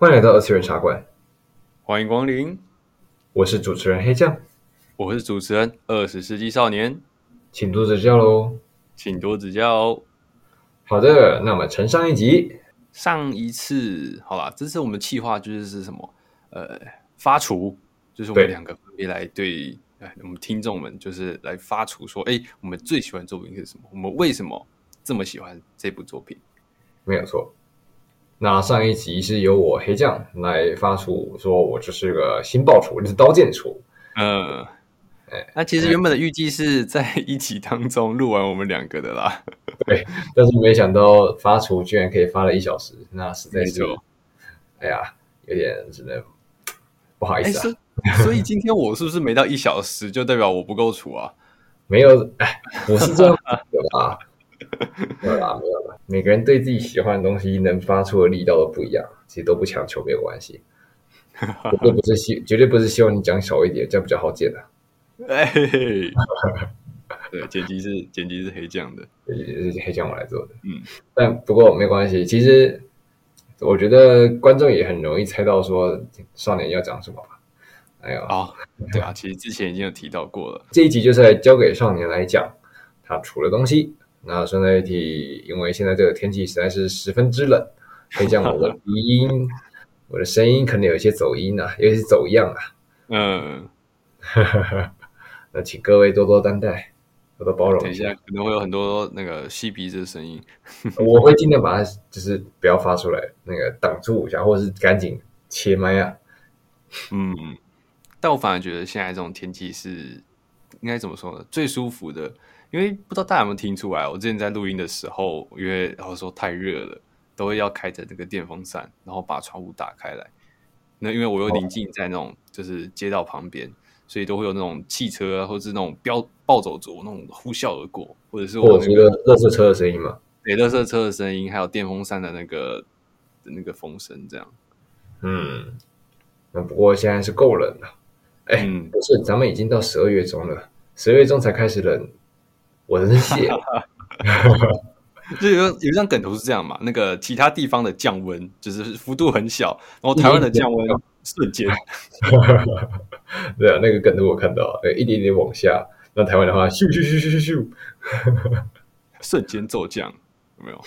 欢迎来到二次元茶馆，欢迎光临。我是主持人黑酱，我是主持人二十世纪少年，请多指教喽，请多指教哦。好的，那么承上一集，上一次好吧，这次我们企划就是是什么？呃，发厨，就是我们两个分别来对，对我们听众们就是来发厨说，哎，我们最喜欢的作品是什么？我们为什么这么喜欢这部作品？没有错。那上一集是由我黑酱来发出，说我就是个新爆厨，就是刀剑厨。嗯，哎，那其实原本的预计是在一集当中录完我们两个的啦。对，但是没想到发厨居然可以发了一小时，那实在是，哎呀，有点真的不好意思啊。所以今天我是不是没到一小时，就代表我不够厨啊？没有，哎，我是这样的吧？没有啦，没有啦。每个人对自己喜欢的东西能发出的力道都不一样，其实都不强求，没有关系。绝对不是希，绝对不是希望你讲少一点，这样比较好剪的。哎嘿嘿，对，剪辑是剪辑是黑酱的，是黑酱我来做的。嗯，但不过没关系，其实我觉得观众也很容易猜到说少年要讲什么吧。哎呦，哦，对啊，其实之前已经有提到过了。这一集就是来交给少年来讲他除了东西。那顺带一提，因为现在这个天气实在是十分之冷，可以讲我的鼻音，我的声音可能有一些走音啊，有一些走样啊。嗯，那请各位多多担待，多多包容。等一下可能会有很多那个吸鼻子的声音，我会尽量把它就是不要发出来，那个挡住一下，或者是赶紧切麦啊。嗯，但我反而觉得现在这种天气是应该怎么说呢？最舒服的。因为不知道大家有没有听出来，我之前在录音的时候，因为然后说太热了，都会要开着那个电风扇，然后把窗户打开来。那因为我又临近在那种就是街道旁边，所以都会有那种汽车啊，或者是那种飙暴走族那种呼啸而过，或者是我那个垃圾车的声音嘛，对，垃圾车的声音，还有电风扇的那个的那个风声，这样。嗯，那不过现在是够冷了。哎，嗯、不是，咱们已经到十二月中了，十二月中才开始冷。我真是谢，就有有一张梗图是这样嘛？那个其他地方的降温就是幅度很小，然后台湾的降温瞬间，对啊，那个梗图我看到，对，一点点往下，那台湾的话，咻咻咻咻咻咻，瞬间骤降，有没有？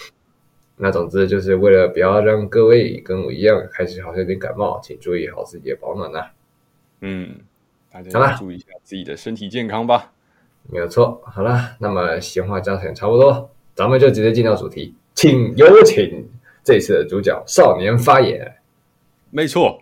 那总之就是为了不要让各位跟我一样开始好像有点感冒，请注意好自己的保暖啊。嗯，大家注意一下自己的身体健康吧。没有错，好了，那么闲话家常差不多，咱们就直接进到主题，请有请这次的主角少年发言。没错，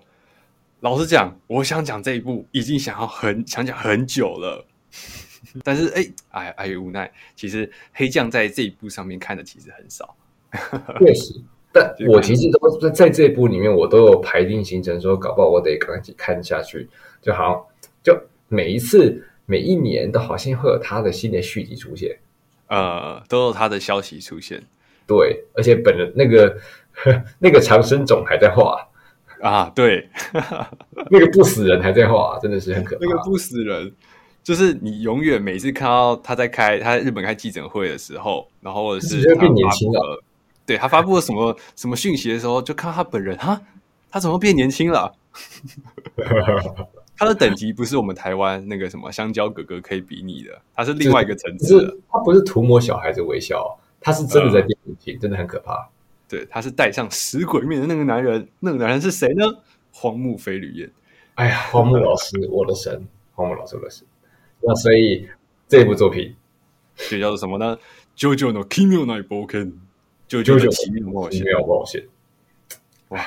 老实讲，我想讲这一部已经想要很想讲很久了，但是哎哎哎，无奈，其实黑酱在这一部上面看的其实很少。确实，但我其实都在在这一部里面，我都有排定行程，说搞不好我得赶紧看下去，就好，就每一次。每一年都好像会有他的新的续集出现，呃，都有他的消息出现。对，而且本人那个 那个长生种还在画啊，对，那个不死人还在画，真的是很可怕。那个不死人，就是你永远每次看到他在开他在日本开记者会的时候，然后或者是他变年轻了，对他发布了什么什么讯息的时候，就看到他本人，哈，他怎么变年轻了？他的等级不是我们台湾那个什么香蕉哥哥可以比拟的，他是另外一个层次的。他不是涂抹小孩子微笑，他是真的在变年轻，呃、真的很可怕。对，他是戴上死鬼面的那个男人，那个男人是谁呢？荒木飞吕彦。哎呀，荒木老师，我的神！荒木老师，我的神。那所以这部作品就叫做什么呢？JoJo の奇妙な冒険，JoJo 的奇妙冒险。冒险。哇，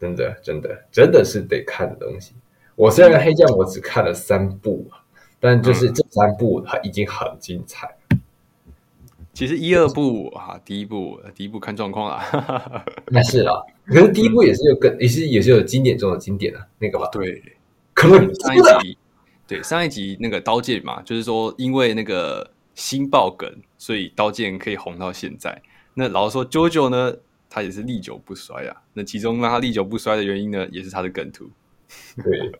真的，真的，真的是得看的东西。我虽然黑酱我只看了三部，但就是这三部它已经很精彩。其实一二部啊，第一部第一部看状况啦，那是啦。可是第一部也是有跟也是也是有经典中的经典啊，那个吧？对，可能上一集对上一集那个刀剑嘛，就是说因为那个新爆梗，所以刀剑可以红到现在。那老实说，JoJo 呢，他也是历久不衰啊。那其中让他历久不衰的原因呢，也是他的梗图。对。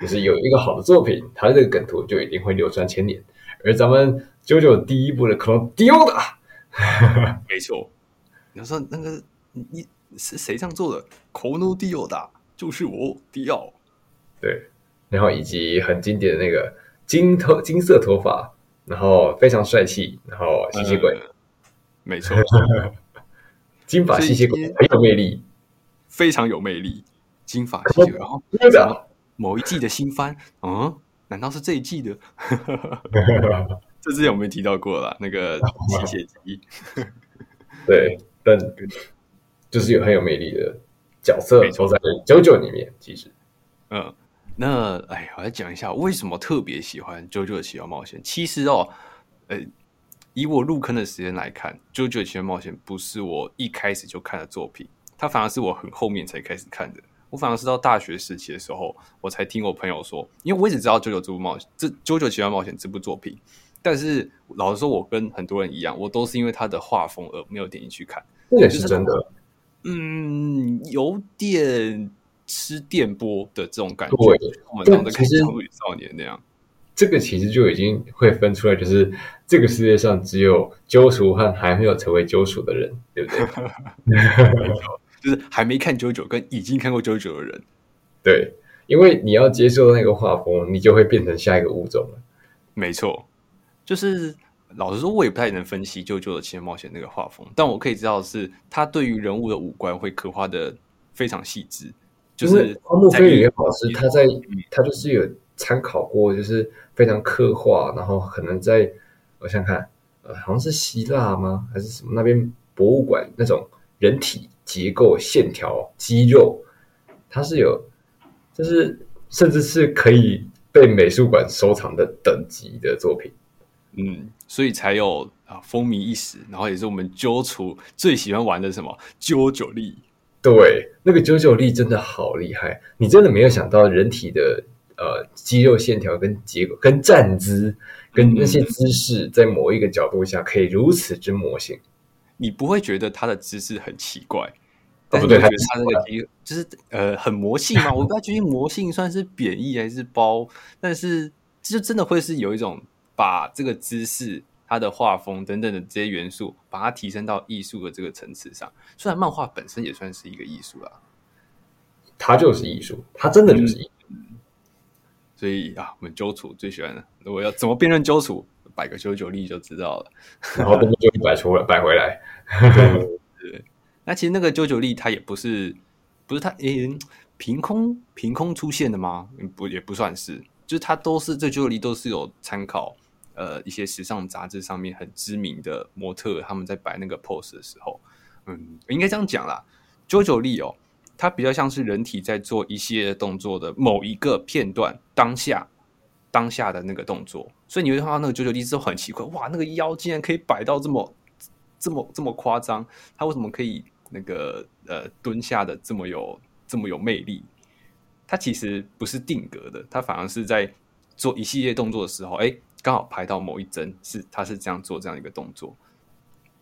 就是有一个好的作品，它的这个梗图就一定会流传千年。而咱们 JoJo 第一部的可能丢的，没错。你说那个你 是谁这样做的？このディオだ，就是我迪奥。对，然后以及很经典的那个金头金色头发，然后非常帅气，然后吸血鬼，嗯、没错，金发吸血鬼很有魅力，非常有魅力。金发吸血鬼，然后对的， 某一季的新番，嗯，难道是这一季的？这之前我们提到过了，那个吸血姬，对，但就是有很有魅力的角色，都在 JoJo 里面。其实，嗯，那哎，我来讲一下为什么特别喜欢 JoJo 的奇妙冒险。其实哦，呃，以我入坑的时间来看，JoJo 的奇妙冒险不是我一开始就看的作品，它反而是我很后面才开始看的。我反而是到大学时期的时候，我才听我朋友说，因为我一直知道 JoJo 这部冒险，这 JoJo 奇幻冒险这部作品。但是老实说，我跟很多人一样，我都是因为他的画风而没有点进去看。这也是真的，嗯，有点吃电波的这种感觉。对，我们当的看《少女少年》那样。这个其实就已经会分出来，就是这个世界上只有揪除和还没有成为揪除的人，对不对？就是还没看 JoJo 跟已经看过 JoJo 的人。对，因为你要接受那个画风，你就会变成下一个物种了。没错。就是老实说，我也不太能分析 JoJo 的奇妙冒险那个画风，但我可以知道是，他对于人物的五官会刻画的非常细致。就是荒木飞吕老师，他在他就是有参考过，就是非常刻画，然后可能在我想想看，呃，好像是希腊吗？还是什么那边博物馆那种人体结构、线条、肌肉，它是有，就是甚至是可以被美术馆收藏的等级的作品。嗯，所以才有啊风靡一时，然后也是我们揪出最喜欢玩的什么揪九力。对，那个啾九力真的好厉害，你真的没有想到人体的呃肌肉线条跟结构、跟站姿、跟那些姿势，在某一个角度下可以如此之魔性。你不会觉得他的姿势很奇怪，但是你觉得他那个肌肉就是呃很魔性嘛？我不知道究竟魔性算是贬义还是褒，但是就真的会是有一种。把这个姿势、它的画风等等的这些元素，把它提升到艺术的这个层次上。虽然漫画本身也算是一个艺术啦，它就是艺术，它真的就是艺术。嗯、所以啊，我们揪除最喜欢的，我要怎么辨认揪除？摆个九九力就知道了。然后这个就摆出来，摆回来。对，对，那其实那个九九力，它也不是，不是它诶，凭空凭空出现的吗？不，也不算是，就是它都是这九九力都是有参考。呃，一些时尚杂志上面很知名的模特，他们在摆那个 pose 的时候，嗯，应该这样讲啦。JoJo 力哦，它比较像是人体在做一系列动作的某一个片段，当下当下的那个动作，所以你会看到那个 JoJo 力之后很奇怪，哇，那个腰竟然可以摆到这么这么这么夸张，他为什么可以那个呃蹲下的这么有这么有魅力？他其实不是定格的，他反而是在做一系列动作的时候，哎。刚好拍到某一帧是，他是这样做这样一个动作，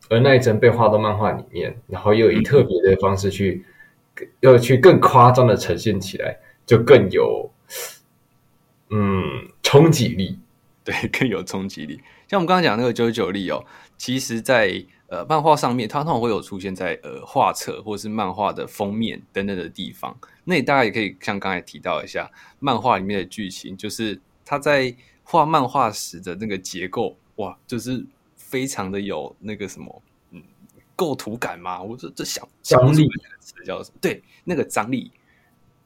而那一帧被画到漫画里面，然后又以特别的方式去，要去更夸张的呈现起来，就更有，嗯，冲击力，对，更有冲击力。像我们刚刚讲那个九九力哦，其实在呃漫画上面，它通常会有出现在呃画册或是漫画的封面等等的地方。那你大家也可以像刚才提到一下，漫画里面的剧情，就是他在。画漫画时的那个结构，哇，就是非常的有那个什么，嗯，构图感嘛。我这这想张力词叫什么？对，那个张力。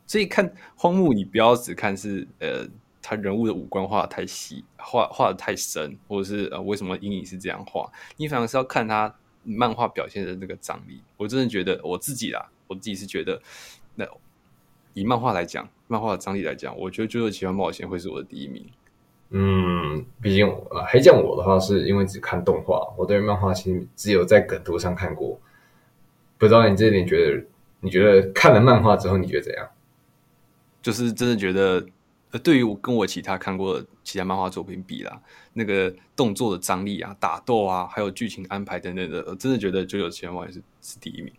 所以看荒木，你不要只看是呃，他人物的五官画的太细，画画的太深，或者是呃，为什么阴影是这样画？你反而是要看他漫画表现的那个张力。我真的觉得我自己啦，我自己是觉得，那以漫画来讲，漫画的张力来讲，我觉得《JoJo 奇幻冒险》会是我的第一名。嗯，毕竟呃，黑酱我的话是因为只看动画，我对漫画其实只有在梗图上看过。不知道你这点觉得？你觉得看了漫画之后，你觉得怎样？就是真的觉得，呃，对于我跟我其他看过的其他漫画作品比啦，那个动作的张力啊、打斗啊，还有剧情安排等等的，我真的觉得《奇幻冒险》是是第一名。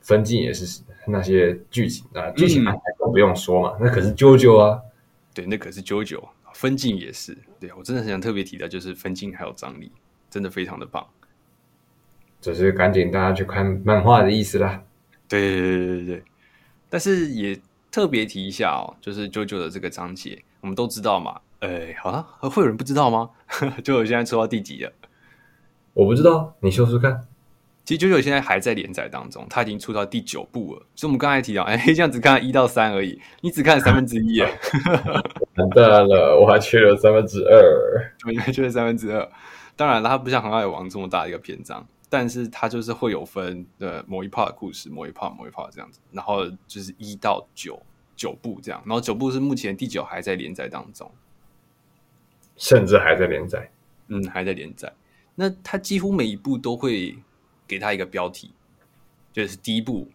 分镜也是那些剧情啊，剧情安排都不用说嘛，嗯、那可是 JoJo 啊，对，那可是 JoJo。分镜也是，对，我真的很想特别提的，就是分镜还有张力，真的非常的棒。只是赶紧大家去看漫画的意思啦。对对对对对，但是也特别提一下哦，就是 JoJo 的这个章节，我们都知道嘛。哎，好了，会有人不知道吗？JoJo 现在出到第几了？我不知道，你说说看。其实 JoJo 现在还在连载当中，他已经出到第九部了。所以我们刚才提到，哎，这样只看一到三而已，你只看了三分之一，完蛋了，我还缺了三分之二，我还缺了三分之二。当然了，它不像《航海王》这么大的一个篇章。但是它就是会有分呃某一 part 的故事，某一 part 某一 part 这样子，然后就是一到九九部这样，然后九部是目前第九还在连载当中，甚至还在连载，嗯，还在连载。那它几乎每一部都会给它一个标题，就是第一部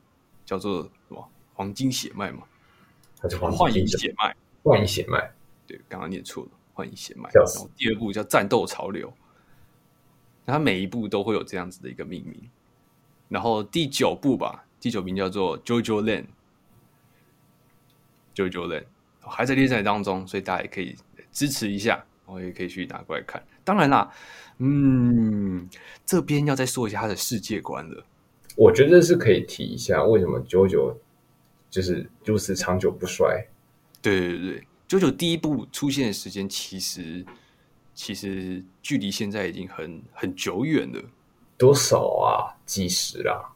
叫做什么“黄金血脉”嘛，还是黄幻影血脉？幻影血脉，对，刚刚念错了，幻影血脉。然后第二部叫“战斗潮流”。它每一部都会有这样子的一个命名，然后第九部吧，第九名叫做 JoJo Land，JoJo Land 还在连载当中，所以大家也可以支持一下，我也可以去拿过来看。当然啦，嗯，这边要再说一下它的世界观了。我觉得是可以提一下，为什么 JoJo 就是如此长久不衰？对对对，JoJo 第一部出现的时间其实。其实距离现在已经很很久远了，多少啊？几十啊？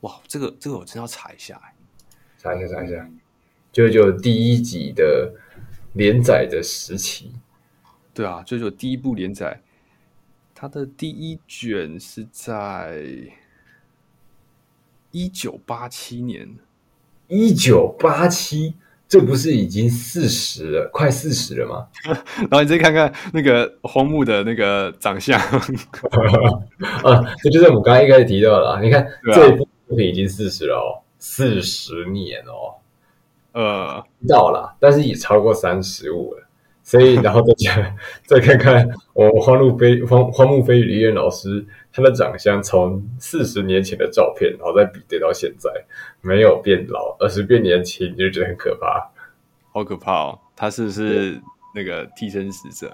哇，这个这个我真要查一下，查一下查一下。就就第一集的连载的时期，对啊，就就第一部连载，它的第一卷是在一九八七年，一九八七。这不是已经四十了，快四十了吗？然后你再看看那个荒木的那个长相，啊，这就是我们刚刚一开始提到的。你看、啊、这一部作品已经四十了哦，四十年哦，呃，到了，但是也超过三十五了。所以，然后再讲，再看看我荒木飞荒荒木飞吕彦老师他的长相，从四十年前的照片，然后再比对到现在，没有变老，而是变年轻，你就觉得很可怕，好可怕哦！他是不是那个替身使者？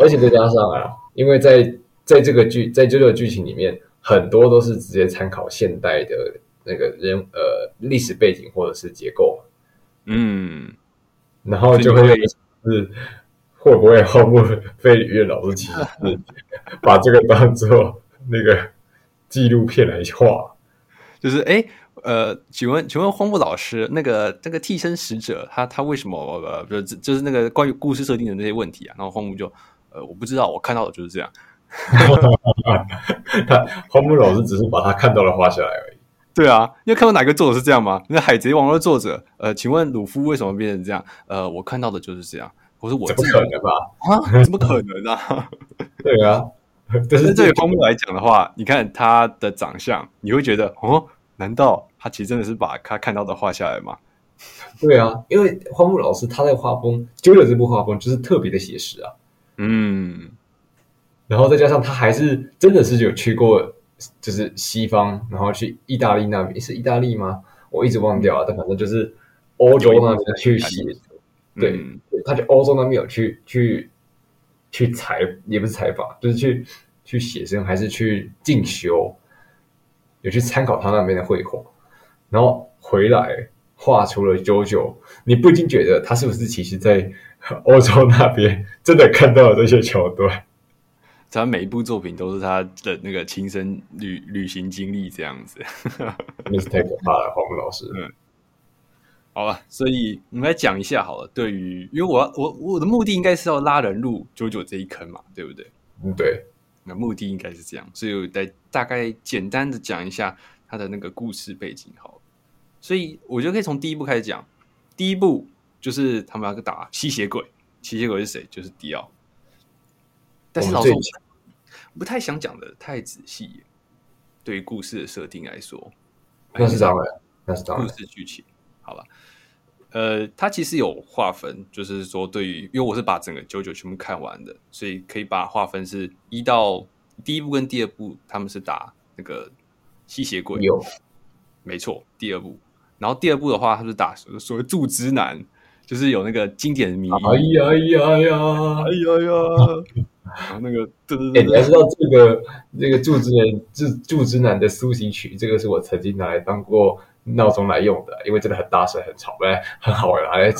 而且再加上啊，因为在在这个剧在这个剧情里面，很多都是直接参考现代的那个人呃历史背景或者是结构，嗯。然后就会是会不会荒木飞吕彦老师其实是把这个当做那个纪录片来画，就是哎呃，请问请问荒木老师，那个那个替身使者他他为什么呃就就是那个关于故事设定的那些问题啊？然后荒木就呃我不知道，我看到的就是这样。他荒木老师只是把他看到的画下来而已。对啊，你有看到哪个作者是这样吗？那《海贼王》的作者，呃，请问鲁夫为什么变成这样？呃，我看到的就是这样。我说我怎么可能吧？啊，怎么可能啊？对啊，但是对于荒木来讲的话，你看他的长相，你会觉得哦，难道他其实真的是把他看到的画下来吗？对啊，因为荒木老师他在画风，就有这部画风就是特别的写实啊。嗯，然后再加上他还是真的是有去过。就是西方，然后去意大利那边，是意大利吗？我一直忘掉了，但反正就是欧洲那边去写，对，嗯、他去欧洲那边有去去去采，也不是采访，就是去去写生，还是去进修，有去参考他那边的绘画，然后回来画出了 JoJo，你不禁觉得他是不是其实在 欧洲那边真的看到了这些桥段？他每一部作品都是他的那个亲身旅旅行经历这样子，那是太可怕了，黄木老师。嗯，好吧，所以我们来讲一下好了。对于，因为我我我的目的应该是要拉人入 JoJo 这一坑嘛，对不对？嗯，对。那目的应该是这样，所以我来大概简单的讲一下他的那个故事背景好了。所以我觉得可以从第一部开始讲。第一部就是他们要打吸血鬼，吸血鬼是谁？就是迪奥。但是老师，我不太想讲的太仔细。对于故事的设定来说，那是当然，那是当然。故事剧情，好吧。呃，它其实有划分，就是说，对于因为我是把整个 JoJo 全部看完的，所以可以把划分是一到第一部跟第二部，他们是打那个吸血鬼，有，没错，第二部。然后第二部的话，他是打所谓柱之男，就是有那个经典的谜语，哎呀呀呀，哎呀呀。然后那个对对对，你要知道这个这个祝之男祝祝之男的苏醒曲，这个是我曾经拿来当过闹钟来用的，因为真的很大声很吵，来很好玩来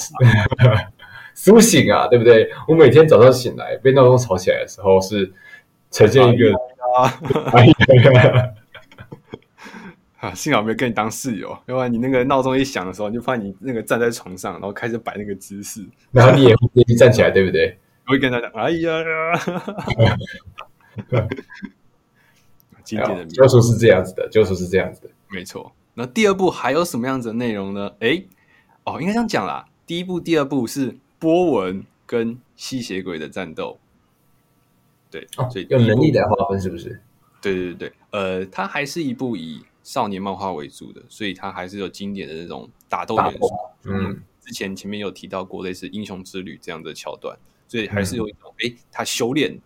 苏醒啊，对不对？我每天早上醒来被闹钟吵起来的时候，是呈现一个。啊，幸好没有跟你当室友，要不然你那个闹钟一响的时候，你就发现你那个站在床上，然后开始摆那个姿势，然后你也会站起来，对不对？我会跟他讲，哎呀，经典的救赎是这样子的，救赎是这样子的，没错。那第二部还有什么样子的内容呢？哎，哦，应该这样讲啦。第一部、第二部是波纹跟吸血鬼的战斗，对，哦、所以用能力来划分是不是？对对对对，呃，它还是一部以少年漫画为主的，所以它还是有经典的那种打斗元素。嗯，之前前面有提到过类似英雄之旅这样的桥段，所以还是有一种哎、嗯，他修炼，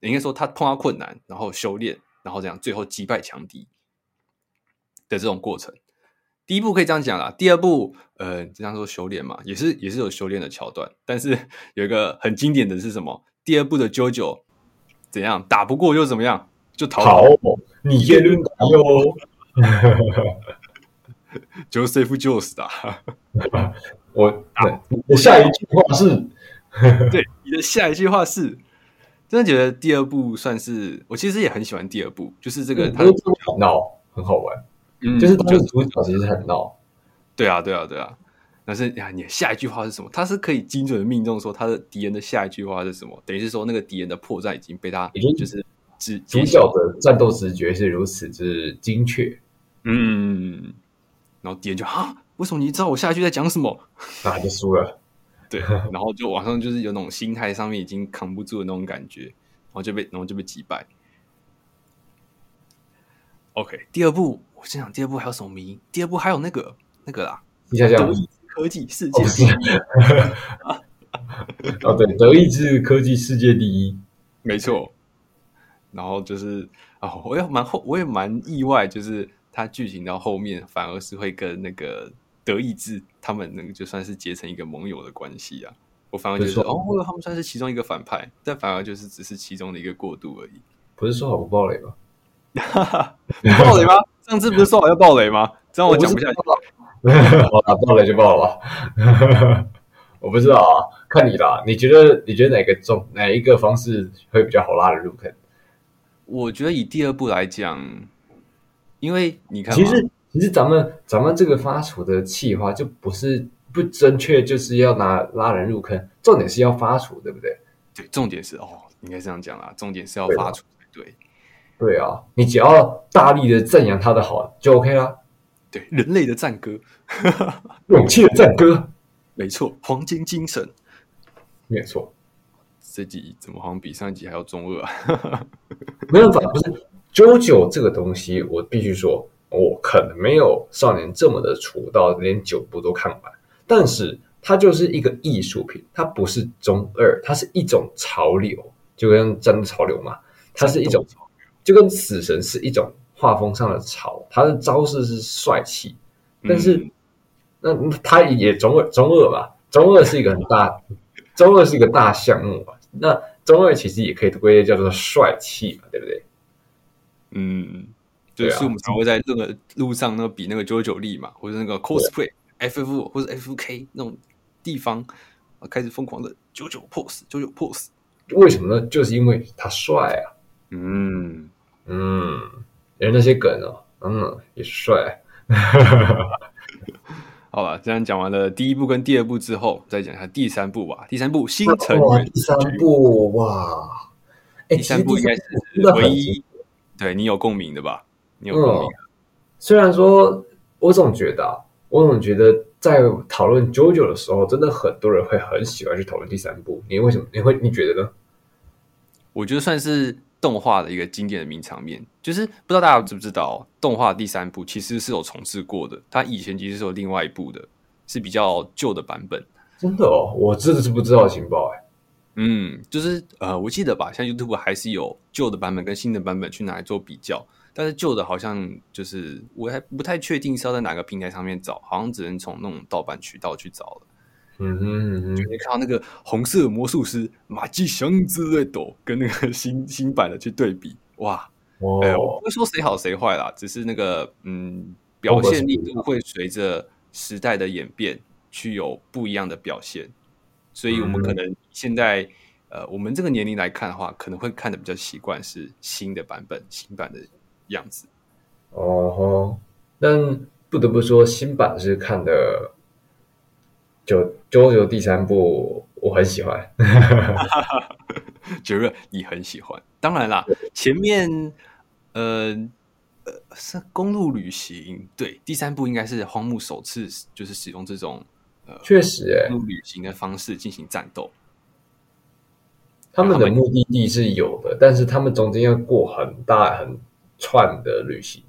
应该说他碰到困难，然后修炼，然后这样最后击败强敌的这种过程。第一步可以这样讲啦，第二步呃，这样说修炼嘛，也是也是有修炼的桥段，但是有一个很经典的是什么？第二步的 JoJo 怎样打不过又怎么样？就逃，跑，你耶伦打哟。Joseph 的，我对你的下一句话是，对你的下一句话是，真的觉得第二部算是我其实也很喜欢第二部，就是这个他闹很好玩，嗯，就是他的主角其实很闹，对啊，对啊，对啊。但是呀，你的下一句话是什么？他是可以精准的命中说他的敌人的下一句话是什么？等于是说那个敌人的破绽已经被他已经就是。主角的战斗直觉是如此之精确，嗯，然后敌人就啊，为什么你知道我下一句在讲什么？那就输了，对，然后就网上就是有那种心态上面已经扛不住的那种感觉，然后就被然后就被击败。OK，第二部我先讲第二部还有什么谜？第二部还有那个那个啦，你想想，德意志科技世界第一，哦对，德意志科技世界第一，没错。然后就是哦，我也蛮后，我也蛮意外，就是它剧情到后面反而是会跟那个德意志他们那个就算是结成一个盟友的关系啊。我反而觉得哦，他们算是其中一个反派，但反而就是只是其中的一个过渡而已。不是说好不暴雷吗？暴雷吗？上次不是说好要暴雷吗？这样我讲不下去。我打 暴雷就暴了吧。我不知道啊，看你啦。你觉得你觉得哪个重哪一个方式会比较好拉人入坑？我觉得以第二部来讲，因为你看，其实其实咱们咱们这个发厨的气划就不是不正确，就是要拿拉人入坑，重点是要发厨，对不对？对，重点是哦，应该这样讲啦，重点是要发厨，对对，对啊，你只要大力的赞扬他的好就 OK 啦。对，人类的赞歌，勇气的赞歌，没错，黄金精神，没错。这集怎么好像比上一集还要中二啊？没办法，不是 JoJo 这个东西，我必须说，我可能没有少年这么的出道连九部都看完，但是它就是一个艺术品，它不是中二，它是一种潮流，就跟真的潮流嘛，它是一种，就跟死神是一种画风上的潮，它的招式是帅气，但是、嗯、那它也中二，中二吧，中二是一个很大，中二是一个大项目吧。那中二其实也可以归类叫做帅气嘛，对不对？嗯，就是我们才会在那个路上那个比那个九九力嘛，或者那个 cosplay FF 或者 FK 那种地方开始疯狂的九九 pose 九九 pose，为什么呢？就是因为他帅啊。嗯嗯，连那些梗哦，嗯，也是帅。好了，这样讲完了第一部跟第二部之后，再讲一下第三部吧。第三部新成员，第三部哇，第三部应该是唯一对你有共鸣的吧？你有共鸣、嗯。虽然说，我总觉得，我总觉得在讨论 JoJo 的时候，真的很多人会很喜欢去讨论第三部。你为什么？你会？你觉得呢？我觉得算是。动画的一个经典的名场面，就是不知道大家知不知道，动画第三部其实是有重制过的。它以前其实是有另外一部的，是比较旧的版本。真的哦，我真的是不知道情报哎。嗯，就是呃，我记得吧，像 YouTube 还是有旧的版本跟新的版本去拿来做比较，但是旧的好像就是我还不太确定是要在哪个平台上面找，好像只能从那种盗版渠道去找了。嗯哼嗯哼，你看到那个红色魔术师马吉祥之类的，跟那个新新版的去对比，哇！我不会说谁好谁坏啦，只是那个嗯，表现力度会随着时代的演变去有不一样的表现，所以我们可能现在、嗯、呃，我们这个年龄来看的话，可能会看的比较习惯是新的版本、新版的样子。哦吼，但不得不说，新版是看的就《JoJo》第三部，我很喜欢。觉得你很喜欢，当然啦，前面。呃呃，是公路旅行，对，第三部应该是荒木首次就是使用这种呃，确实、欸，公路旅行的方式进行战斗。他们的目的地是有的，但是他们中间要过很大很串的旅行。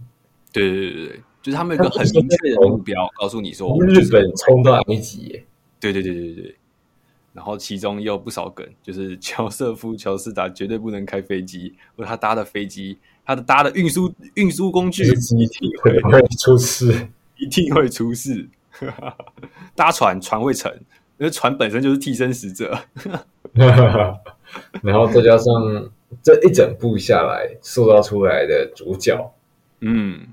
对对对对，就是他们有一个很明确的目标，告诉你说，从日本冲到埃及耶。对对对对对。然后其中也有不少梗，就是乔瑟夫·乔斯达绝对不能开飞机，或者他搭的飞机，他的搭的运输运输工具一定会会出事，一定会出事。搭船船会沉，因为船本身就是替身使者。然后再加上这一整部下来塑造出来的主角，嗯，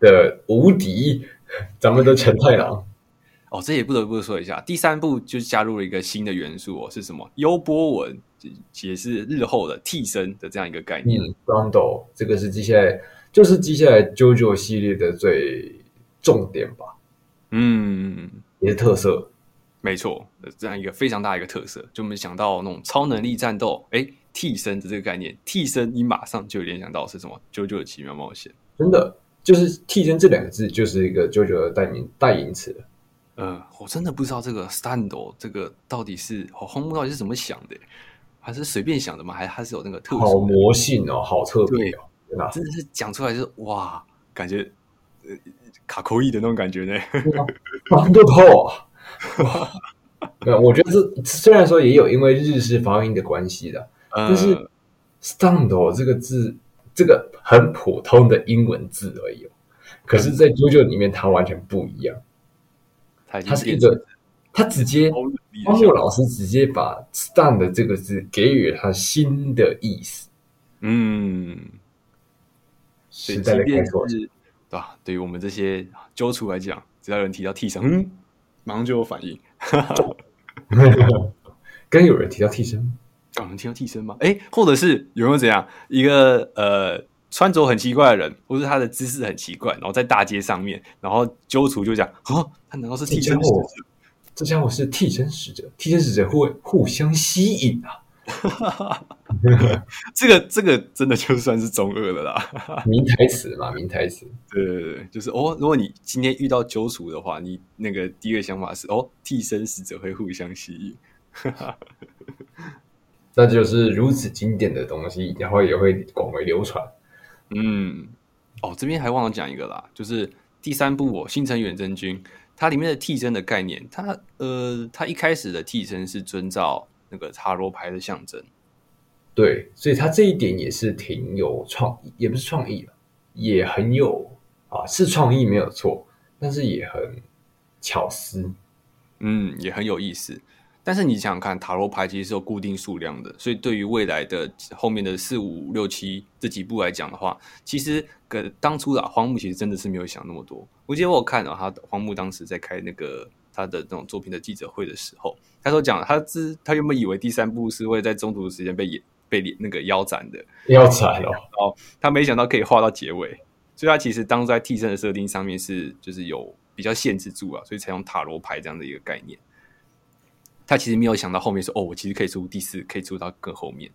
的无敌，咱们的陈太郎。哦，这也不得不说一下，第三部就加入了一个新的元素哦，是什么？优波文，也是日后的替身的这样一个概念。嗯 r o n d o 这个是接下来就是接下来 JoJo 系列的最重点吧？嗯，也是特色，没错，这样一个非常大的一个特色。就我们想到那种超能力战斗，哎，替身的这个概念，替身你马上就联想到是什么？JoJo 的奇妙冒险，真的就是替身这两个字就是一个 JoJo 的代名代名词。呃，我真的不知道这个 stand 这个到底是荒木到底是怎么想的，还是随便想的吗？还是还是有那个特殊好魔性哦，好特别哦，真的，真的是讲出来就是哇，感觉呃卡扣一的那种感觉呢。stand 头，呃，我觉得这虽然说也有因为日式发音的关系的，呃、但是 stand 这个字，这个很普通的英文字而已，可是，在 JoJo 里面它完全不一样。它是一个，它直接荒木老师直接把 “stand” 这个字给予了他新的意思。嗯，时代的开拓，对吧？对于我们这些揪厨来讲，只要有人提到替身，嗯，马上就有反应。刚有人提到替身，刚能听到替身吗？哎，或者是有没有怎样一个呃？穿着很奇怪的人，或是他的姿势很奇怪，然后在大街上面，然后揪出就讲：“哦，他难道是替身使者？这家伙是替身使者，替身使者会互相吸引啊！” 这个这个真的就算是中二了啦，名台词嘛，名台词。对对对，就是哦，如果你今天遇到揪出的话，你那个第一个想法是哦，替身使者会互相吸引，那就是如此经典的东西，然后也会广为流传。嗯，哦，这边还忘了讲一个啦，就是第三部哦，《星辰远征军》，它里面的替身的概念，它呃，它一开始的替身是遵照那个塔罗牌的象征，对，所以它这一点也是挺有创意，也不是创意了，也很有啊，是创意没有错，但是也很巧思，嗯，也很有意思。但是你想想看，塔罗牌其实是有固定数量的，所以对于未来的后面的四五六七这几部来讲的话，其实跟当初啊荒木其实真的是没有想那么多。我记得我看到他荒木当时在开那个他的那种作品的记者会的时候，他说讲他之他原本以为第三部是会在中途的时间被被那个腰斩的，腰斩了，哦，他没想到可以画到结尾，所以他其实当初在替身的设定上面是就是有比较限制住啊，所以才用塔罗牌这样的一个概念。他其实没有想到后面说哦，我其实可以出第四，可以出到更后面。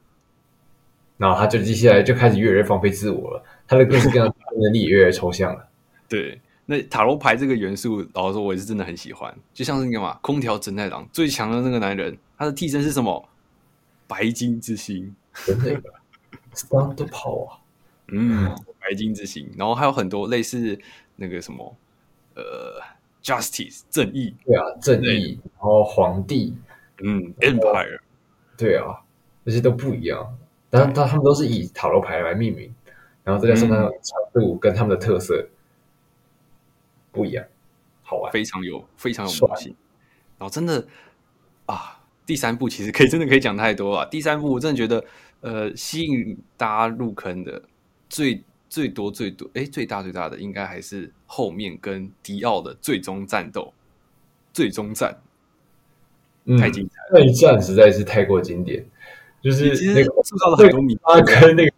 然后他就接下来就开始越来越放飞自我了，他的各式各样的能力也越来越抽象了。对，那塔罗牌这个元素，老实说，我也是真的很喜欢。就像是那个嘛，空调整太郎最强的那个男人，他的替身是什么？白金之星，真的，Stand Power，嗯，白金之星。然后还有很多类似那个什么，呃。Justice 正义，对啊，正义，然后皇帝，嗯，Empire，对啊，这些都不一样，但是他他们都是以塔罗牌来命名，然后再加上它的长度跟他们的特色不一样，好玩，非常有非常有魔性。然后真的啊，第三部其实可以真的可以讲太多啊。第三部我真的觉得，呃，吸引大家入坑的最最多最多，哎，最大最大的应该还是后面跟迪奥的最终战斗，最终战，嗯、太精彩了，那一战实在是太过经典。就是那个制造了很多米拉跟那个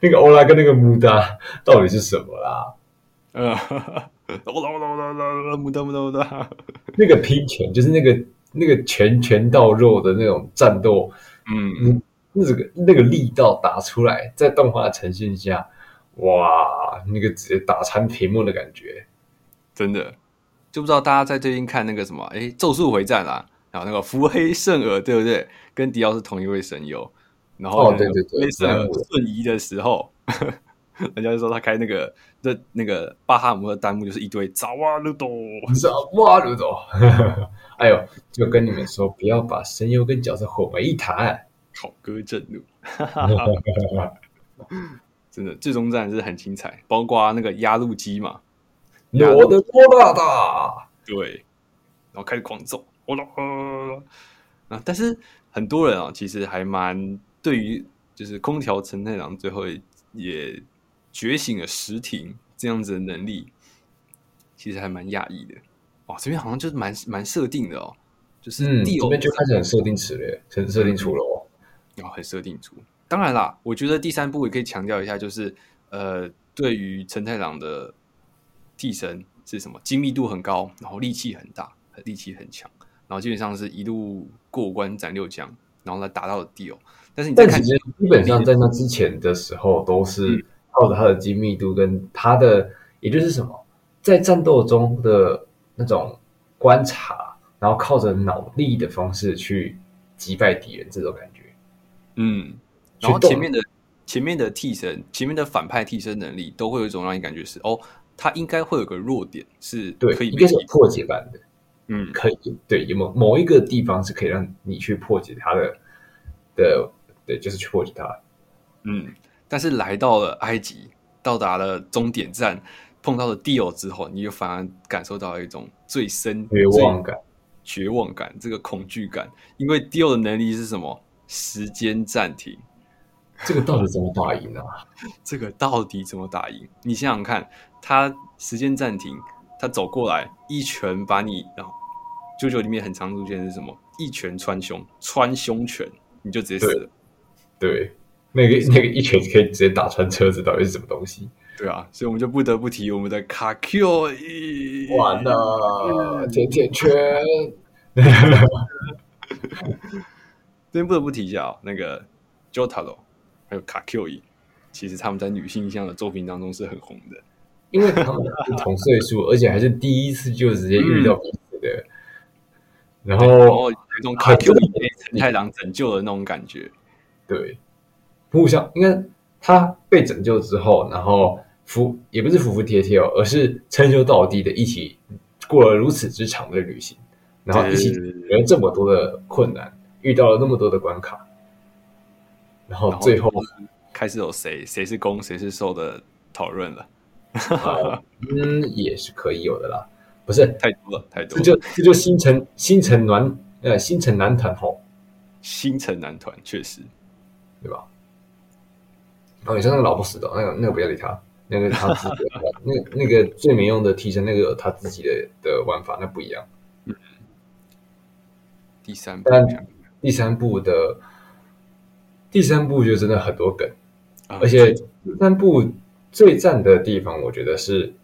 那个欧拉跟那个穆达到底是什么啦？呃，欧拉欧拉欧拉欧拉穆达穆达穆达，那个拼拳就是那个那个拳拳到肉的那种战斗，嗯，那个那个力道打出来，在动画呈现下，哇，那个直接打穿屏幕的感觉，真的就不知道大家在最近看那个什么，哎，咒术回战啦。然后那个伏黑圣儿对不对？跟迪奥是同一位神游。然后、哦、对对对，圣儿瞬移的时候，人家就说他开那个那那个巴哈姆的弹幕就是一堆扎瓦鲁多，扎瓦鲁多。哎呦，就跟你们说，不要把声优跟角色混为一谈。好哥震怒，真的，最终战是很精彩，包括那个压路机嘛，我的多大大，对，然后开始狂揍。我了啊！但是很多人啊，其实还蛮对于就是空调承太郎最后也觉醒了时停这样子的能力，其实还蛮讶异的。哇，这边好像就是蛮蛮设定的哦，就是第这边就开始很设定词了，很设定出了哦，哦，很设定出。当然啦，我觉得第三部也可以强调一下，就是呃，对于陈太郎的替身是什么，精密度很高，然后力气很大，力气很强。然后基本上是一路过关斩六将，然后来打到了迪欧。但是你在看，其实基本上在那之前的时候，都是靠着他的精密度跟他的，也就是什么，在战斗中的那种观察，然后靠着脑力的方式去击败敌人，这种感觉。嗯，然后前面的前面的替身，前面的反派替身能力，都会有一种让你感觉是哦，他应该会有个弱点是对可以被对，应该是有破解版的。嗯，可以，对，有某某一个地方是可以让你去破解他的，的，对，就是去破解他。嗯，但是来到了埃及，到达了终点站，碰到了迪欧之后，你就反而感受到一种最深绝望感、绝望感，这个恐惧感，因为迪欧的能力是什么？时间暂停。这个到底怎么打赢啊？这个到底怎么打赢？你想想看，他时间暂停，他走过来一拳把你，然后。九九里面很常出现的是什么？一拳穿胸，穿胸拳，你就直接死了。对，对那个那个一拳可以直接打穿车子，到底是什么东西？对啊，所以我们就不得不提我们的卡 Q。完了，甜甜圈。这边不得不提一下哦，那个 Jotaro 还有卡 Q，其实他们在女性向的作品当中是很红的，因为他们 是同岁数，而且还是第一次就直接遇到彼此的。嗯然后，然后有一种卡 Q 被陈太郎拯救的那种感觉。对，互相应该他被拯救之后，然后服也不是服服帖帖哦，而是称兄道弟的一起过了如此之长的旅行，然后一起有了这么多的困难，遇到了那么多的关卡，然后最后，后开始有谁谁是攻谁是受的讨论了。嗯，也是可以有的啦。不是太多了，太多了。这就这就星辰星辰男呃星辰男团吼，星辰男团确实，对吧？哦，你说那个老不死的，那个那个不要理他，那个他自己的，那那个最没用的替身，那个有他自己的的玩法，那不一样。嗯。第三部，第三部的第三部就真的很多梗，啊、而且第三部最赞的地方，我觉得是。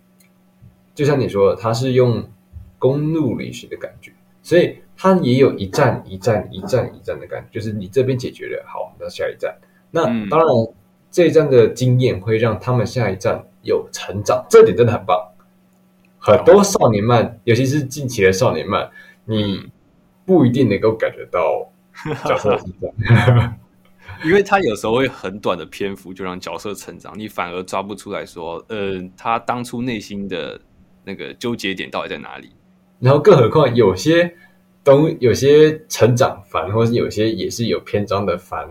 就像你说的，它是用公路旅行的感觉，所以它也有一站一站一站一站的感觉。就是你这边解决了，好，那下一站。那当然，这一站的经验会让他们下一站有成长，这点真的很棒。很多少年漫，尤其是近期的少年漫，你不一定能够感觉到 角色成长，因为他有时候会很短的篇幅就让角色成长，你反而抓不出来说，嗯、呃，他当初内心的。那个纠结点到底在哪里？然后，更何况有些东，有些成长番，或是有些也是有篇章的番，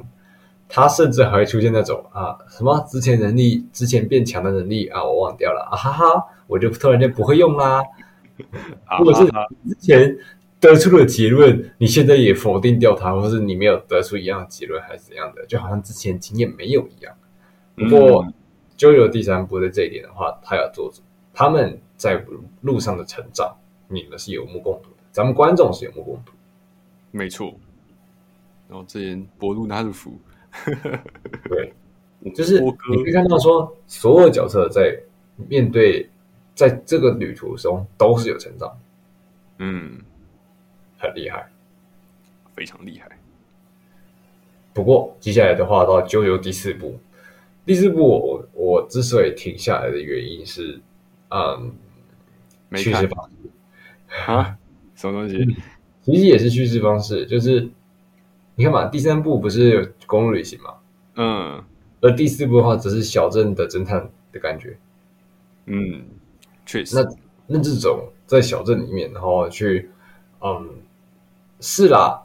他甚至还会出现那种啊，什么之前能力之前变强的能力啊，我忘掉了啊哈哈，我就突然间不会用啦。或者是之前得出了结论，你现在也否定掉它，或是你没有得出一样的结论，还是怎样的？就好像之前经验没有一样。不过《JoJo》第三部的这一点的话，他要做主，他们在路上的成长，你们是有目共睹的，咱们观众是有目共睹。没错。然后这边博鲁纳鲁夫，对，就是你可以看到说，所有角色在面对在这个旅途中都是有成长，嗯，很厉害，非常厉害。不过接下来的话到 JoJo 第四部，第四部我我之所以停下来的原因是，嗯，叙事方式啊，什么东西？其实也是叙事方式，就是。你看嘛，第三部不是有公路旅行嘛？嗯，而第四部的话，只是小镇的侦探的感觉。嗯，确实。那那这种在小镇里面，然后去，嗯，是啦。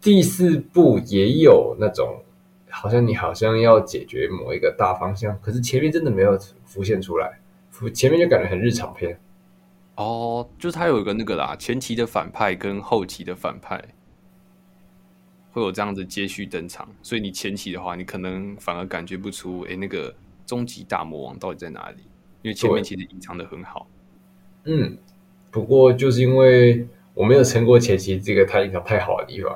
第四部也有那种，好像你好像要解决某一个大方向，可是前面真的没有浮现出来，前面就感觉很日常片。哦，就是它有一个那个啦，前期的反派跟后期的反派。会有这样子接续登场，所以你前期的话，你可能反而感觉不出，哎，那个终极大魔王到底在哪里？因为前面其实隐藏的很好。嗯，不过就是因为我没有撑过前期这个它影响太好的地方，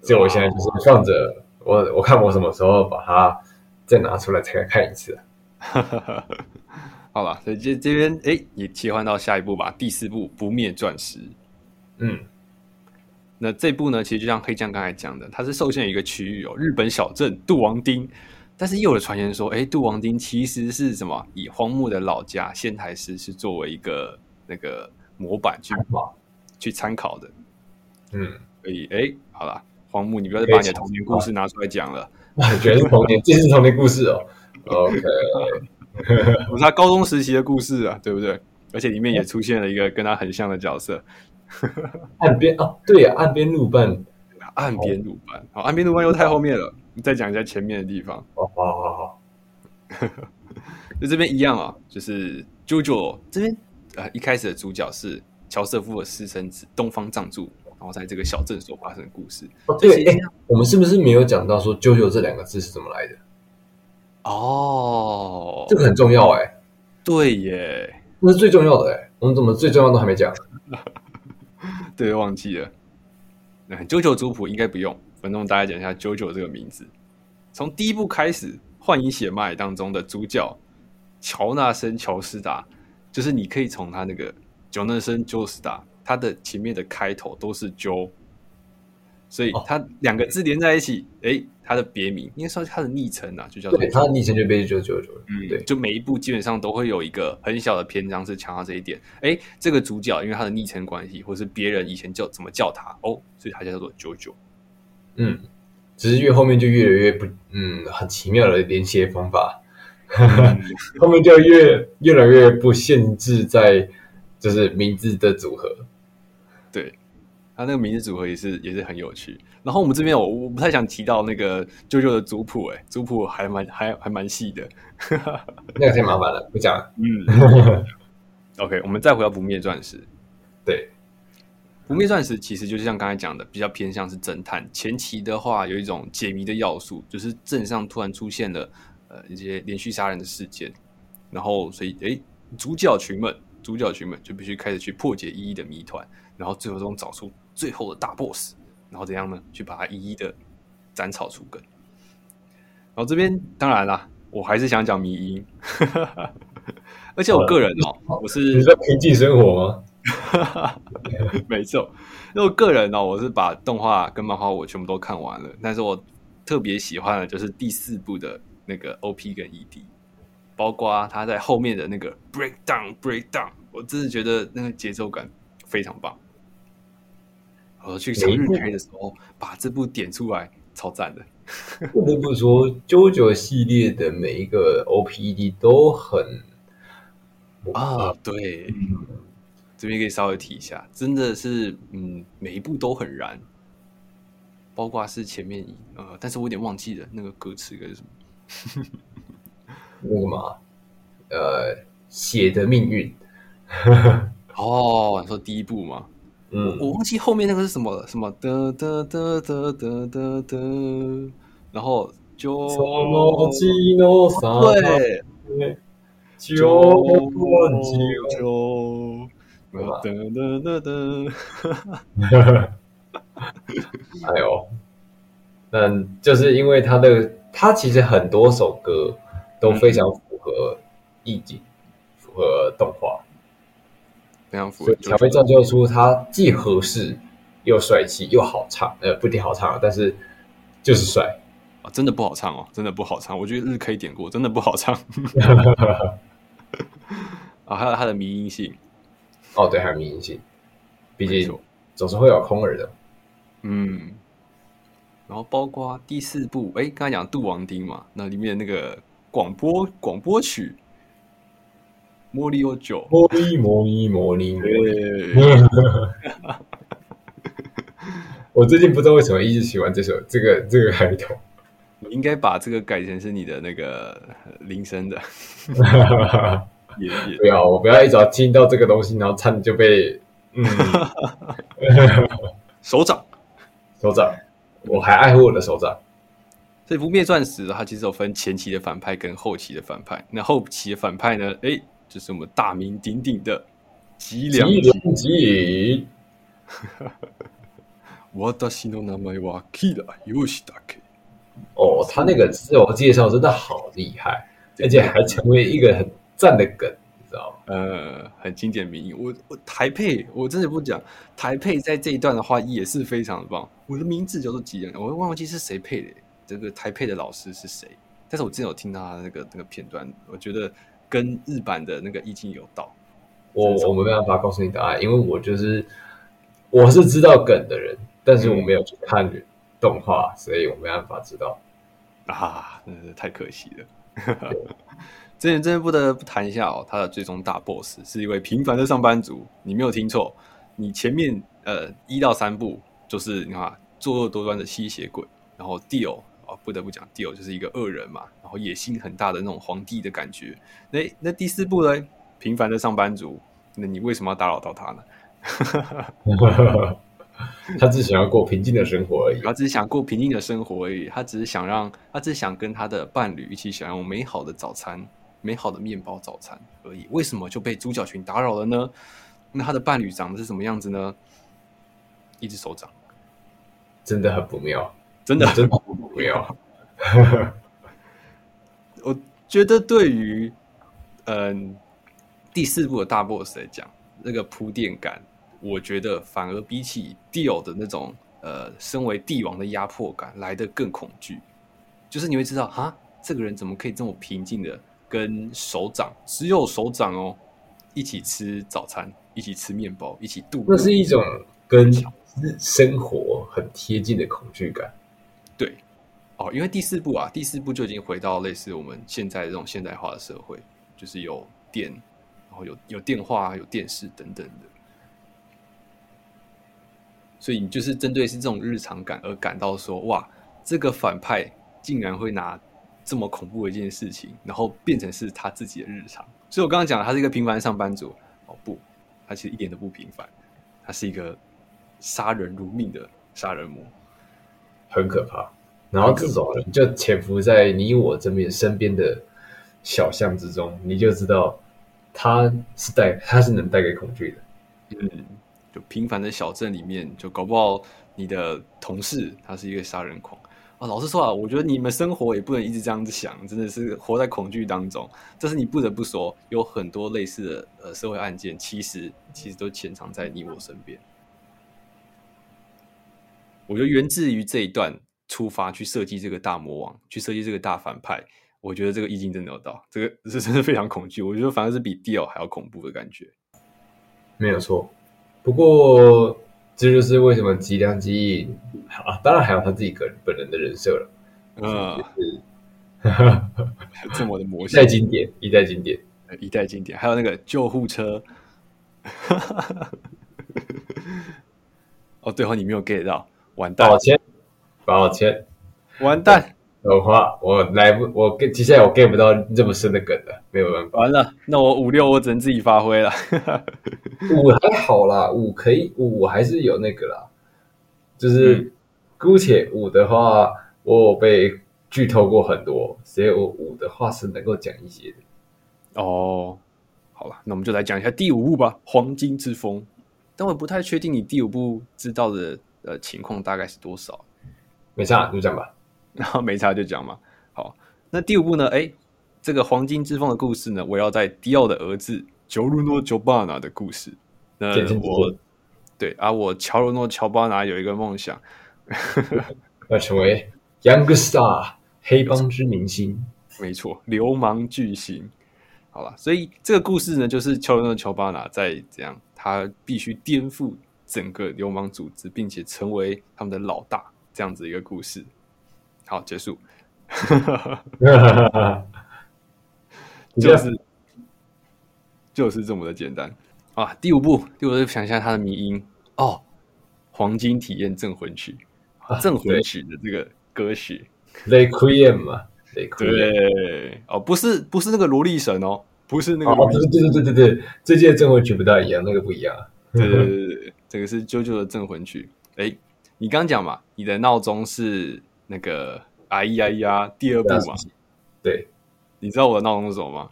所以我现在就是放着，我我看我什么时候把它再拿出来再来看一次。好了，所以这这边哎，也切换到下一步吧，第四步《不灭钻石》。嗯。那这部呢，其实就像黑酱刚才讲的，它是受限于一个区域哦，日本小镇杜王町。但是又有传言说，哎，杜王町其实是什么？以荒木的老家仙台市是作为一个那个模板去去参考的。嗯，所以哎，好了，荒木，你不要再把你的童年故事拿出来讲了。我觉得是童年，这是童年故事哦。OK，不是他高中时期的故事啊，对不对？而且里面也出现了一个跟他很像的角色。岸边哦，对呀，岸边路伴，岸边路伴，好，岸边路伴又太后面了，你再讲一下前面的地方。哦，好好好，就这边一样啊，就是 JoJo 这边呃，一开始的主角是乔瑟夫的私生子东方藏助，然后在这个小镇所发生的故事。哦，对，哎，我们是不是没有讲到说 JoJo 这两个字是怎么来的？哦，这个很重要哎，对耶，那是最重要的哎，我们怎么最重要的都还没讲？对，忘记了。那 JoJo 族谱应该不用，反正我大家讲一下 JoJo 这个名字。从第一部开始，《幻影血脉》当中的主角乔纳森·乔斯达，就是你可以从他那个乔纳森·乔斯达，他的前面的开头都是 Jo，所以他两个字连在一起，哎、哦。他的别名应该算是他的昵称啊，就叫做对，他的昵称就被 JoJo。嗯，对，就每一部基本上都会有一个很小的篇章是强调这一点。哎，这个主角因为他的昵称关系，或是别人以前叫怎么叫他哦，所以他叫做 JoJo。嗯，只是越后面就越来越不，嗯，很奇妙的连接方法，嗯、后面就越越来越不限制在就是名字的组合。对，他那个名字组合也是也是很有趣。然后我们这边我我不太想提到那个 JoJo 的族谱，哎，族谱还蛮还还蛮细的，那个太麻烦了，不讲了。嗯，OK，我们再回到不灭钻石。对，不灭钻石其实就是像刚才讲的，比较偏向是侦探。前期的话有一种解谜的要素，就是镇上突然出现了呃一些连续杀人的事件，然后所以诶主角群们主角群们就必须开始去破解一一的谜团，然后最后中找出最后的大 BOSS。然后怎样呢？去把它一一的斩草除根。然后这边当然啦，我还是想讲迷因，而且我个人哦，哦我是你在平静生活吗？没错，因为我个人哦，我是把动画跟漫画我全部都看完了，但是我特别喜欢的就是第四部的那个 OP 跟 ED，包括他在后面的那个 breakdown breakdown，我真的觉得那个节奏感非常棒。我去抢日推的时候，把这部点出来，超赞的。不得不说，JoJo 系列的每一个 OPED 都很啊，对，嗯、这边可以稍微提一下，真的是，嗯，每一部都很燃，包括是前面一呃，但是我有点忘记了那个歌词该是什么，那个嘛，呃，血的命运。哦，你说第一部吗？嗯，我忘记后面那个是什么了，什么的的的的的的的，然后就对。九九九，噔噔噔噔，哎呦，嗯，就是因为他的，他其实很多首歌都非常符合意境，符合动画，非常符合，才会造就出他既合适又帅气又好唱。呃，不一定好唱，但是就是帅。啊，真的不好唱哦，真的不好唱。我觉得日 K 点过，真的不好唱。啊，还有它的迷音性。哦，对，还有迷音性。毕竟总是会有空耳的。嗯。然后包括第四部，哎，刚才讲杜王丁嘛，那里面那个广播广播曲，茉莉有酒，茉莉茉莉茉莉。我最近不知道为什么一直喜欢这首这个这个开头。你应该把这个改成是你的那个铃声的。也也不要，我不要一早听到这个东西，然后差点就被嗯，手掌，手掌，我还爱护我的手掌。这部《灭钻石》它其实有分前期的反派跟后期的反派。那后期的反派呢？哎，就是我们大名鼎鼎的吉良吉良吉。我的心の名前はキラヨシダケ。哦，他那个自我介绍真的好厉害，而且还成为一个很赞的梗，你知道吗？呃，很经典名言。我我台配，我真的不讲台配，在这一段的话也是非常的棒。我的名字叫做吉良，我会忘记是谁配的， 这个台配的老师是谁？但是我之前有听到他那个那个片段，我觉得跟日版的那个意境有道。我我没办法告诉你答案，因为我就是我是知道梗的人，但是我没有去看动画，所以我没办法知道。啊，真的是太可惜了。这前真的不得不谈一下哦，他的最终大 boss 是一位平凡的上班族。你没有听错，你前面呃一到三部就是你看作恶多端的吸血鬼，然后 Dio 啊不得不讲 Dio 就是一个恶人嘛，然后野心很大的那种皇帝的感觉。那那第四部呢？平凡的上班族，那你为什么要打扰到他呢？他只想要过平静的生活而已。他只是想过平静的生活而已。他只是想让，他只是想跟他的伴侣一起享用美好的早餐，美好的面包早餐而已。为什么就被主角群打扰了呢？那他的伴侣长得是什么样子呢？一只手掌，真的很不妙，真的真的很不妙。我觉得对于嗯第四部的大 boss 来讲，那个铺垫感。我觉得反而比起 Dio 的那种呃，身为帝王的压迫感来的更恐惧。就是你会知道，哈，这个人怎么可以这么平静的跟首长，只有首长哦，一起吃早餐，一起吃面包，一起度过。那是一种跟生活很贴近的恐惧感。对，哦，因为第四部啊，第四部就已经回到类似我们现在这种现代化的社会，就是有电，然后有有电话、有电视等等的。所以你就是针对是这种日常感而感到说，哇，这个反派竟然会拿这么恐怖的一件事情，然后变成是他自己的日常。所以我刚刚讲了，他是一个平凡上班族。哦不，他其实一点都不平凡，他是一个杀人如命的杀人魔，很可怕。然后这种人就潜伏在你我这边身边的小巷之中，你就知道他是带，他是能带给恐惧的。嗯。就平凡的小镇里面，就搞不好你的同事他是一个杀人狂啊！老实说啊，我觉得你们生活也不能一直这样子想，真的是活在恐惧当中。这是你不得不说，有很多类似的呃社会案件，其实其实都潜藏在你我身边。我觉得源自于这一段出发去设计这个大魔王，去设计这个大反派。我觉得这个意境真的有到，这个是真的非常恐惧。我觉得反而是比 Dio 还要恐怖的感觉，没有错。不过，这就是为什么吉良吉影啊，当然还有他自己个人本人的人设了。嗯，就是 这么的魔性，一代经典，一代经典，一代经典。还有那个救护车。哦，最后你没有 get 到，完蛋！抱歉，抱歉，完蛋！的话，我来不，我跟接下来我 get 不到这么深的梗了，没有办法。完了，那我五六我只能自己发挥了。五还好啦，五可以，五我还是有那个啦，就是、嗯、姑且五的话，我有被剧透过很多，所以我五的话是能够讲一些的。哦，好了，那我们就来讲一下第五部吧，《黄金之风》。但我不太确定你第五部知道的呃情况大概是多少。没差，就讲吧。然后没差就讲嘛。好，那第五部呢？哎，这个黄金之风的故事呢，围绕在迪奥的儿子乔鲁诺·乔巴纳的故事。那我对啊，我乔鲁诺·乔巴纳有一个梦想，要成为 Young Star 黑帮之明星。没错，流氓巨星。好了，所以这个故事呢，就是乔鲁诺·乔巴纳在这样，他必须颠覆整个流氓组织，并且成为他们的老大，这样子一个故事。好，结束，就是就是这么的简单。啊！第五部，第五部想一下它的迷音哦，《黄金体验镇魂曲》啊，镇魂曲的这个歌曲，Requiem 嘛，对，哦，不是不是那个萝莉神哦，不是那个，哦，对对对对对对，这届镇魂曲不大一样，那个不一样，对对对对，这个是 JoJo 的镇魂曲。哎，你刚讲嘛，你的闹钟是。那个哎呀呀，第二部嘛，对，你知道我的闹钟是什么吗？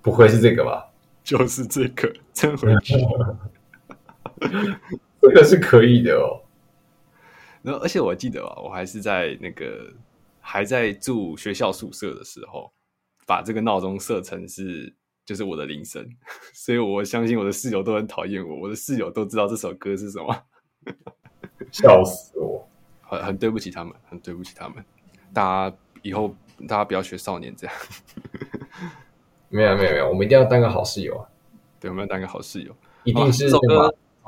不会是这个吧？就是这个，镇魂曲，这个是可以的哦。然后，而且我记得啊，我还是在那个还在住学校宿舍的时候，把这个闹钟设成是就是我的铃声，所以我相信我的室友都很讨厌我，我的室友都知道这首歌是什么，笑死我。很很对不起他们，很对不起他们。大家以后大家不要学少年这样。没有没有没有，我们一定要当个好室友啊！对，我们要当个好室友，一定是早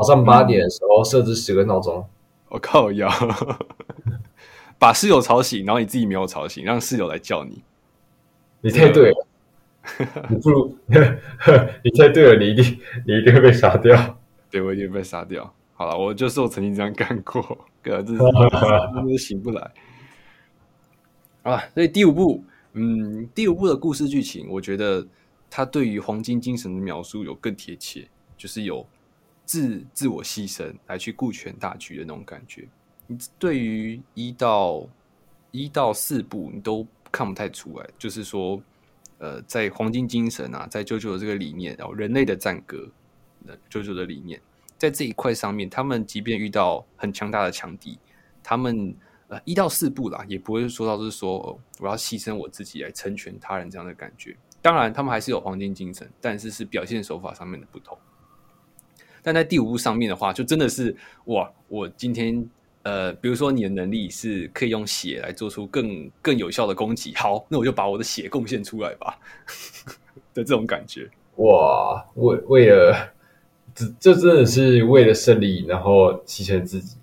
上八点的时候设置十个闹钟。我、嗯、靠要把室友吵醒，然后你自己没有吵醒，让室友来叫你。你太对了，你不如 你猜对了，你一定你一定会被杀掉。对，我一定会被杀掉。好了，我就是我曾经这样干过，哥，这是 真的醒不来啊！所以第五部，嗯，第五部的故事剧情，我觉得它对于黄金精神的描述有更贴切，就是有自自我牺牲来去顾全大局的那种感觉。你对于一到一到四部，你都看不太出来，就是说，呃，在黄金精神啊，在 JoJo 的这个理念，然后人类的战歌，JoJo 的理念。在这一块上面，他们即便遇到很强大的强敌，他们呃一到四部啦，也不会说到是说，哦，我要牺牲我自己来成全他人这样的感觉。当然，他们还是有黄金精神，但是是表现手法上面的不同。但在第五部上面的话，就真的是哇，我今天呃，比如说你的能力是可以用血来做出更更有效的攻击，好，那我就把我的血贡献出来吧的这种感觉。哇，为为了。这这真的是为了胜利，然后牺牲自己，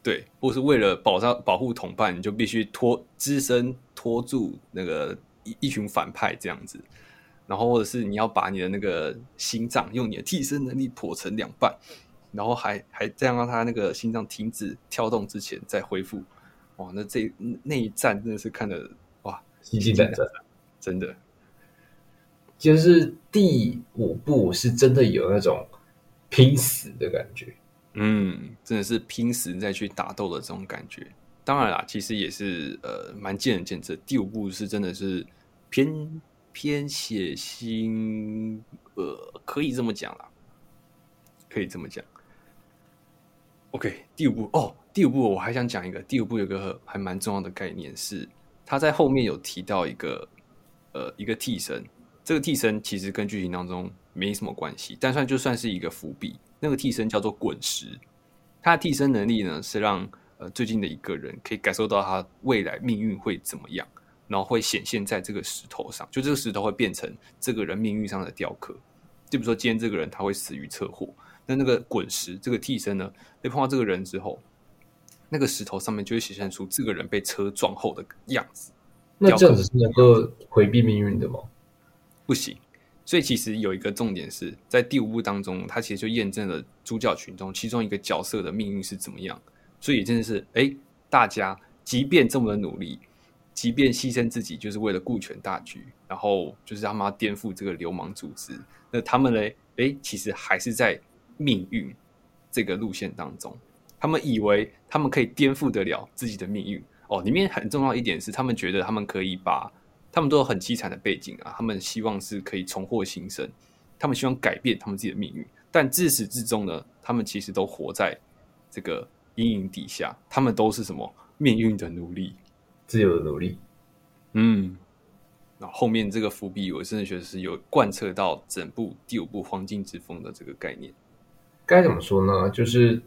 对，或是为了保障保护同伴，你就必须拖只身拖住那个一一群反派这样子，然后或者是你要把你的那个心脏用你的替身能力剖成两半，然后还还这样让他那个心脏停止跳动之前再恢复，哇，那这那一战真的是看的哇，心惊胆战，真的，就是第五部是真的有那种。拼死的感觉，嗯，真的是拼死再去打斗的这种感觉。当然啦，其实也是呃蛮见仁见智。第五部是真的是偏偏血腥，呃，可以这么讲啦，可以这么讲。OK，第五部哦，第五部我还想讲一个，第五部有个还蛮重要的概念是，他在后面有提到一个呃一个替身，这个替身其实跟剧情当中。没什么关系，但算就算是一个伏笔。那个替身叫做滚石，他的替身能力呢是让呃最近的一个人可以感受到他未来命运会怎么样，然后会显现在这个石头上，就这个石头会变成这个人命运上的雕刻。就比如说今天这个人他会死于车祸，那那个滚石这个替身呢被碰到这个人之后，那个石头上面就会显现出这个人被车撞后的样子。那这样子是能够回避命运的吗？不行。所以其实有一个重点是在第五部当中，他其实就验证了主角群中其中一个角色的命运是怎么样。所以真的是，哎，大家即便这么的努力，即便牺牲自己，就是为了顾全大局，然后就是他妈颠覆这个流氓组织，那他们呢？哎，其实还是在命运这个路线当中，他们以为他们可以颠覆得了自己的命运。哦，里面很重要一点是，他们觉得他们可以把，他们都有很凄惨的背景啊，他们希望是可以重获新生，他们希望改变他们自己的命运，但自始至终呢，他们其实都活在这个阴影底下，他们都是什么命运的奴隶，自由的奴隶。嗯，那后面这个伏笔，我真的觉得是有贯彻到整部第五部《黄金之风》的这个概念。该怎么说呢？就是。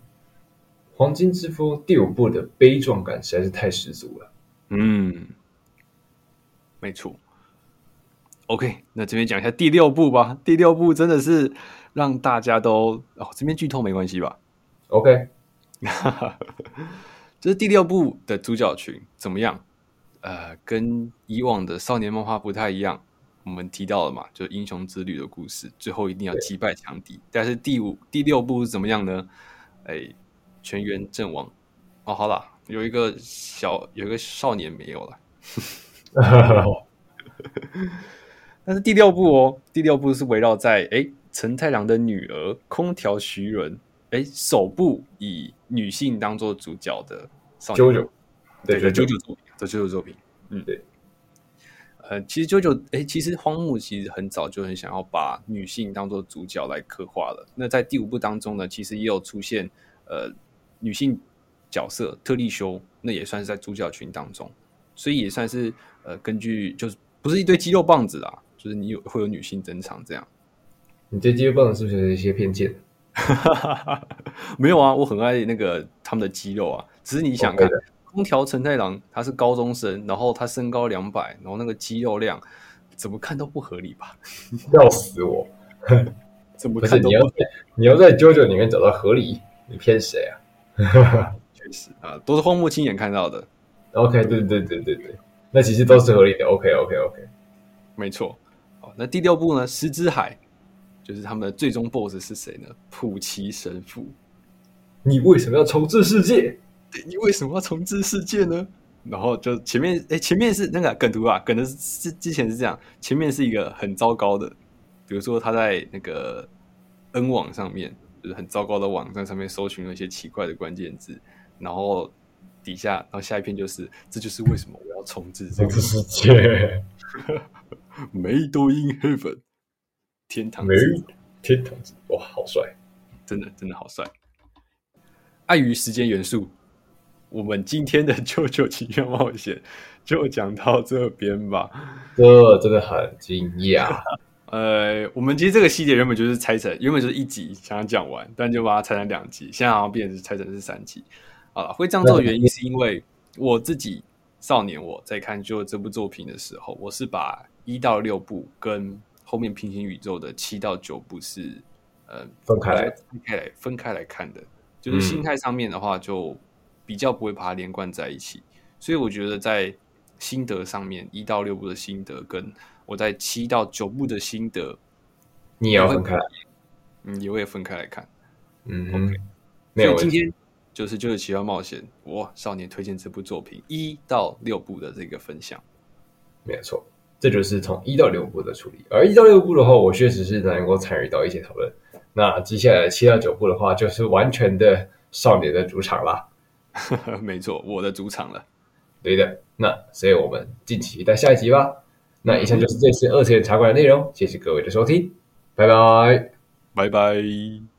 《黄金之风》第五部的悲壮感实在是太十足了。嗯，没错。OK，那这边讲一下第六部吧。第六部真的是让大家都哦，这边剧透没关系吧？OK，这是第六部的主角群怎么样？呃，跟以往的少年漫画不太一样。我们提到了嘛，就是英雄之旅的故事，最后一定要击败强敌。但是第五、第六部是怎么样呢？哎。全员阵亡哦，好了，有一个小有一个少年没有了，但是第六部哦，第六部是围绕在哎陈太郎的女儿空调徐伦哎首部以女性当做主角的少年，对对，九九作品，这九九作品，嗯对，呃，其实九九哎，其实荒木其实很早就很想要把女性当做主角来刻画了。那在第五部当中呢，其实也有出现呃。女性角色特丽修，那也算是在主角群当中，所以也算是呃，根据就是不是一堆肌肉棒子啊，就是你有会有女性登场这样。你对肌肉棒子是不是有一些偏见？没有啊，我很爱那个他们的肌肉啊。只是你想看空调承太郎，他是高中生，然后他身高两百，然后那个肌肉量怎么看都不合理吧？笑死我！怎么看都不合理。不是你要你要在 JoJo 里面找到合理，你骗谁啊？确实啊，都是荒木亲眼看到的。OK，对对对对对，那其实都是合理的。OK OK OK，没错。好，那第六部呢？石之海，就是他们的最终 BOSS 是谁呢？普奇神父。你为什么要重置世界？你为什么要重置世界呢？然后就前面，哎，前面是那个梗图啊，梗的是之前是这样，前面是一个很糟糕的，比如说他在那个 N 网上面。就是很糟糕的网站上面搜寻了一些奇怪的关键字，然后底下，然后下一篇就是，这就是为什么我要重置这个世界。Made in Heaven，天堂之天堂之哇，好帅，真的真的好帅。碍于时间元素，我们今天的《JoJo 奇妙冒险》就讲到这边吧。这真的很惊讶。呃，我们其实这个系列原本就是拆成，原本就是一集想要讲完，但就把它拆成两集，现在好像变成拆成是三集。好了，会这样做的原因是因为我自己少年我在看就这部作品的时候，我是把一到六部跟后面平行宇宙的七到九部是呃分开来分开来分开来看的，就是心态上面的话就比较不会把它连贯在一起，嗯、所以我觉得在心得上面一到六部的心得跟我在七到九部的心得，你也要分开来，嗯，也会分开来看，嗯，OK。所以今天就是就是奇妙冒险，哇，少年推荐这部作品一到六部的这个分享，没有错，这就是从一到六部的处理。而一到六部的话，我确实是能够参与到一些讨论。那接下来七到九部的话，就是完全的少年的主场啦。没错，我的主场了。对的，那所以我们敬请期待下一集吧。那以上就是这次二次元茶馆的内容，谢谢各位的收听，拜拜，拜拜。